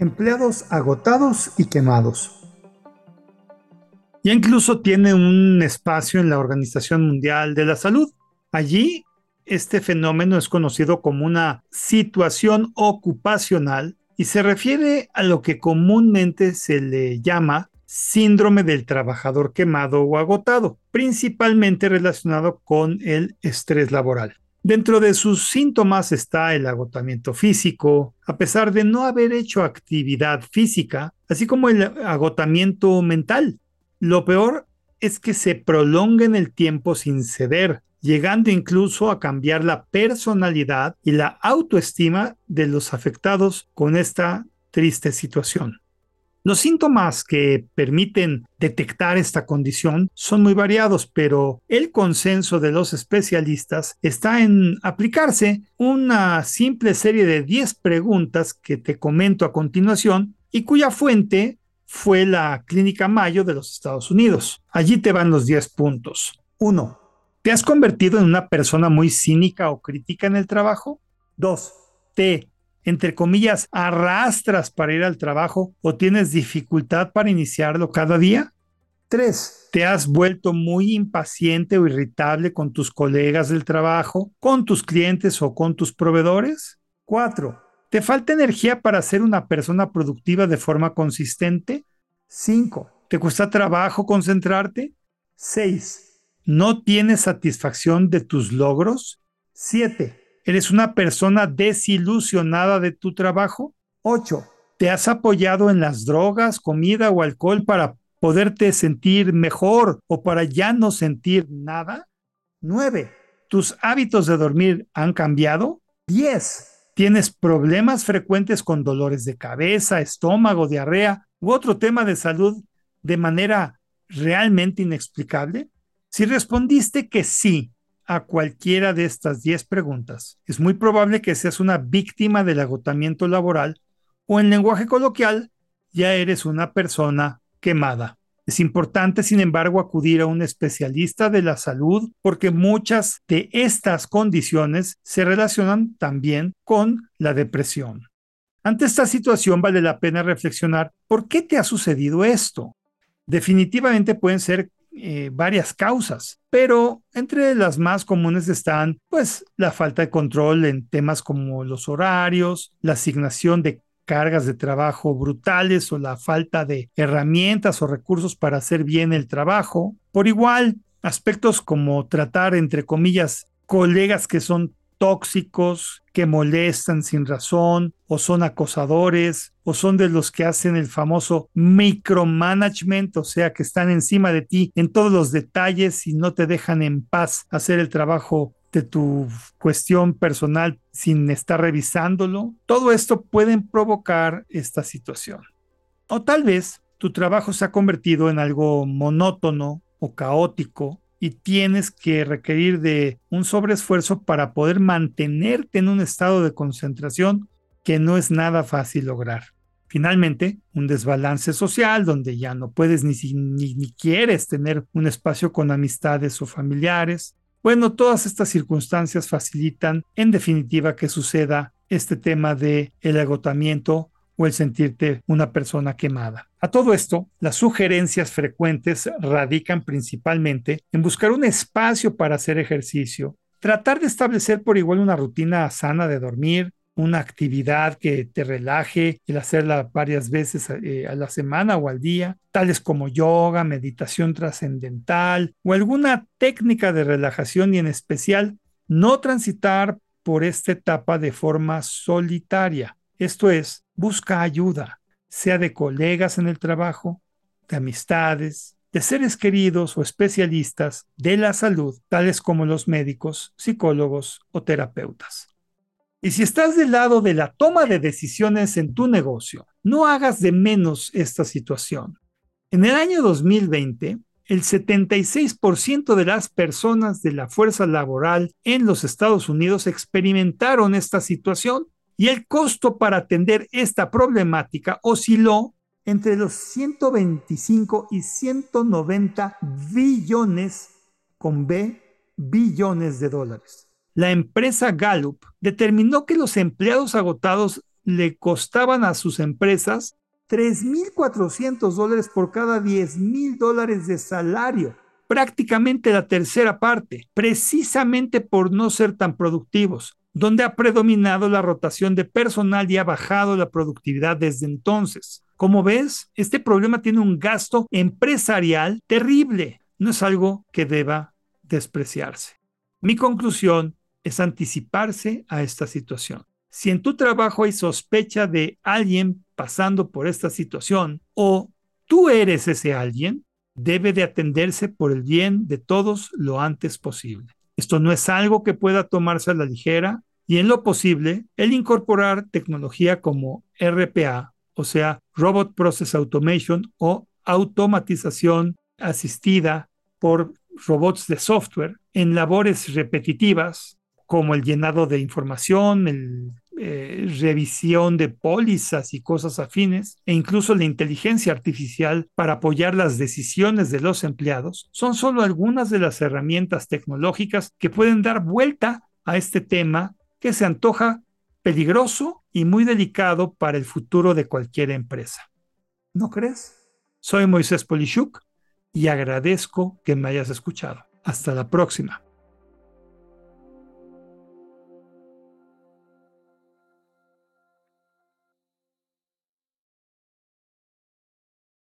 Empleados agotados y quemados. Ya incluso tiene un espacio en la Organización Mundial de la Salud. Allí, este fenómeno es conocido como una situación ocupacional y se refiere a lo que comúnmente se le llama síndrome del trabajador quemado o agotado, principalmente relacionado con el estrés laboral. Dentro de sus síntomas está el agotamiento físico, a pesar de no haber hecho actividad física, así como el agotamiento mental. Lo peor es que se prolonga en el tiempo sin ceder, llegando incluso a cambiar la personalidad y la autoestima de los afectados con esta triste situación. Los síntomas que permiten detectar esta condición son muy variados, pero el consenso de los especialistas está en aplicarse una simple serie de 10 preguntas que te comento a continuación y cuya fuente fue la Clínica Mayo de los Estados Unidos. Allí te van los 10 puntos. 1. ¿Te has convertido en una persona muy cínica o crítica en el trabajo? 2. ¿Te entre comillas, arrastras para ir al trabajo o tienes dificultad para iniciarlo cada día? 3. ¿Te has vuelto muy impaciente o irritable con tus colegas del trabajo, con tus clientes o con tus proveedores? 4. ¿Te falta energía para ser una persona productiva de forma consistente? 5. ¿Te cuesta trabajo concentrarte? 6. ¿No tienes satisfacción de tus logros? 7. ¿Eres una persona desilusionada de tu trabajo? 8. ¿Te has apoyado en las drogas, comida o alcohol para poderte sentir mejor o para ya no sentir nada? 9. ¿Tus hábitos de dormir han cambiado? 10. ¿Tienes problemas frecuentes con dolores de cabeza, estómago, diarrea u otro tema de salud de manera realmente inexplicable? Si respondiste que sí, a cualquiera de estas 10 preguntas, es muy probable que seas una víctima del agotamiento laboral o en lenguaje coloquial, ya eres una persona quemada. Es importante, sin embargo, acudir a un especialista de la salud porque muchas de estas condiciones se relacionan también con la depresión. Ante esta situación vale la pena reflexionar por qué te ha sucedido esto. Definitivamente pueden ser eh, varias causas, pero entre las más comunes están pues la falta de control en temas como los horarios, la asignación de cargas de trabajo brutales o la falta de herramientas o recursos para hacer bien el trabajo. Por igual, aspectos como tratar, entre comillas, colegas que son tóxicos, que molestan sin razón, o son acosadores, o son de los que hacen el famoso micromanagement, o sea, que están encima de ti en todos los detalles y no te dejan en paz hacer el trabajo de tu cuestión personal sin estar revisándolo. Todo esto pueden provocar esta situación. O tal vez tu trabajo se ha convertido en algo monótono o caótico y tienes que requerir de un sobreesfuerzo para poder mantenerte en un estado de concentración que no es nada fácil lograr. Finalmente, un desbalance social donde ya no puedes ni, ni, ni quieres tener un espacio con amistades o familiares. Bueno, todas estas circunstancias facilitan en definitiva que suceda este tema de el agotamiento o el sentirte una persona quemada. A todo esto, las sugerencias frecuentes radican principalmente en buscar un espacio para hacer ejercicio, tratar de establecer por igual una rutina sana de dormir, una actividad que te relaje, el hacerla varias veces eh, a la semana o al día, tales como yoga, meditación trascendental o alguna técnica de relajación y en especial no transitar por esta etapa de forma solitaria. Esto es, busca ayuda, sea de colegas en el trabajo, de amistades, de seres queridos o especialistas de la salud, tales como los médicos, psicólogos o terapeutas. Y si estás del lado de la toma de decisiones en tu negocio, no hagas de menos esta situación. En el año 2020, el 76% de las personas de la fuerza laboral en los Estados Unidos experimentaron esta situación y el costo para atender esta problemática osciló entre los 125 y 190 billones con B billones de dólares. La empresa Gallup determinó que los empleados agotados le costaban a sus empresas 3.400 dólares por cada 10.000 dólares de salario, prácticamente la tercera parte, precisamente por no ser tan productivos, donde ha predominado la rotación de personal y ha bajado la productividad desde entonces. Como ves, este problema tiene un gasto empresarial terrible. No es algo que deba despreciarse. Mi conclusión es anticiparse a esta situación. Si en tu trabajo hay sospecha de alguien pasando por esta situación o tú eres ese alguien, debe de atenderse por el bien de todos lo antes posible. Esto no es algo que pueda tomarse a la ligera y en lo posible el incorporar tecnología como RPA, o sea, Robot Process Automation o automatización asistida por robots de software en labores repetitivas como el llenado de información, el, eh, revisión de pólizas y cosas afines, e incluso la inteligencia artificial para apoyar las decisiones de los empleados, son solo algunas de las herramientas tecnológicas que pueden dar vuelta a este tema que se antoja peligroso y muy delicado para el futuro de cualquier empresa. ¿No crees? Soy Moisés Polishuk y agradezco que me hayas escuchado. Hasta la próxima.